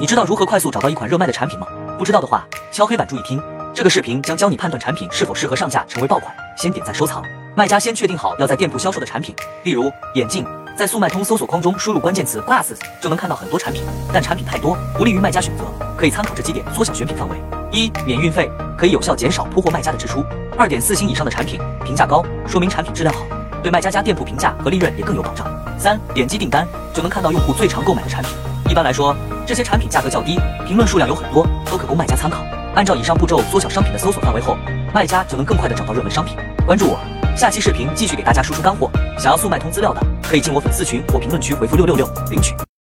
你知道如何快速找到一款热卖的产品吗？不知道的话，敲黑板注意听。这个视频将教你判断产品是否适合上架成为爆款。先点赞收藏。卖家先确定好要在店铺销售的产品，例如眼镜，在速卖通搜索框中输入关键词 glass，就能看到很多产品，但产品太多，不利于卖家选择。可以参考这几点缩小选品范围：一、免运费，可以有效减少铺货卖家的支出；二点四星以上的产品，评价高，说明产品质量好，对卖家家店铺评价和利润也更有保障；三、点击订单就能看到用户最常购买的产品。一般来说，这些产品价格较低，评论数量有很多，都可供卖家参考。按照以上步骤缩小商品的搜索范围后，卖家就能更快的找到热门商品。关注我，下期视频继续给大家输出干货。想要速卖通资料的，可以进我粉丝群或评论区回复六六六领取。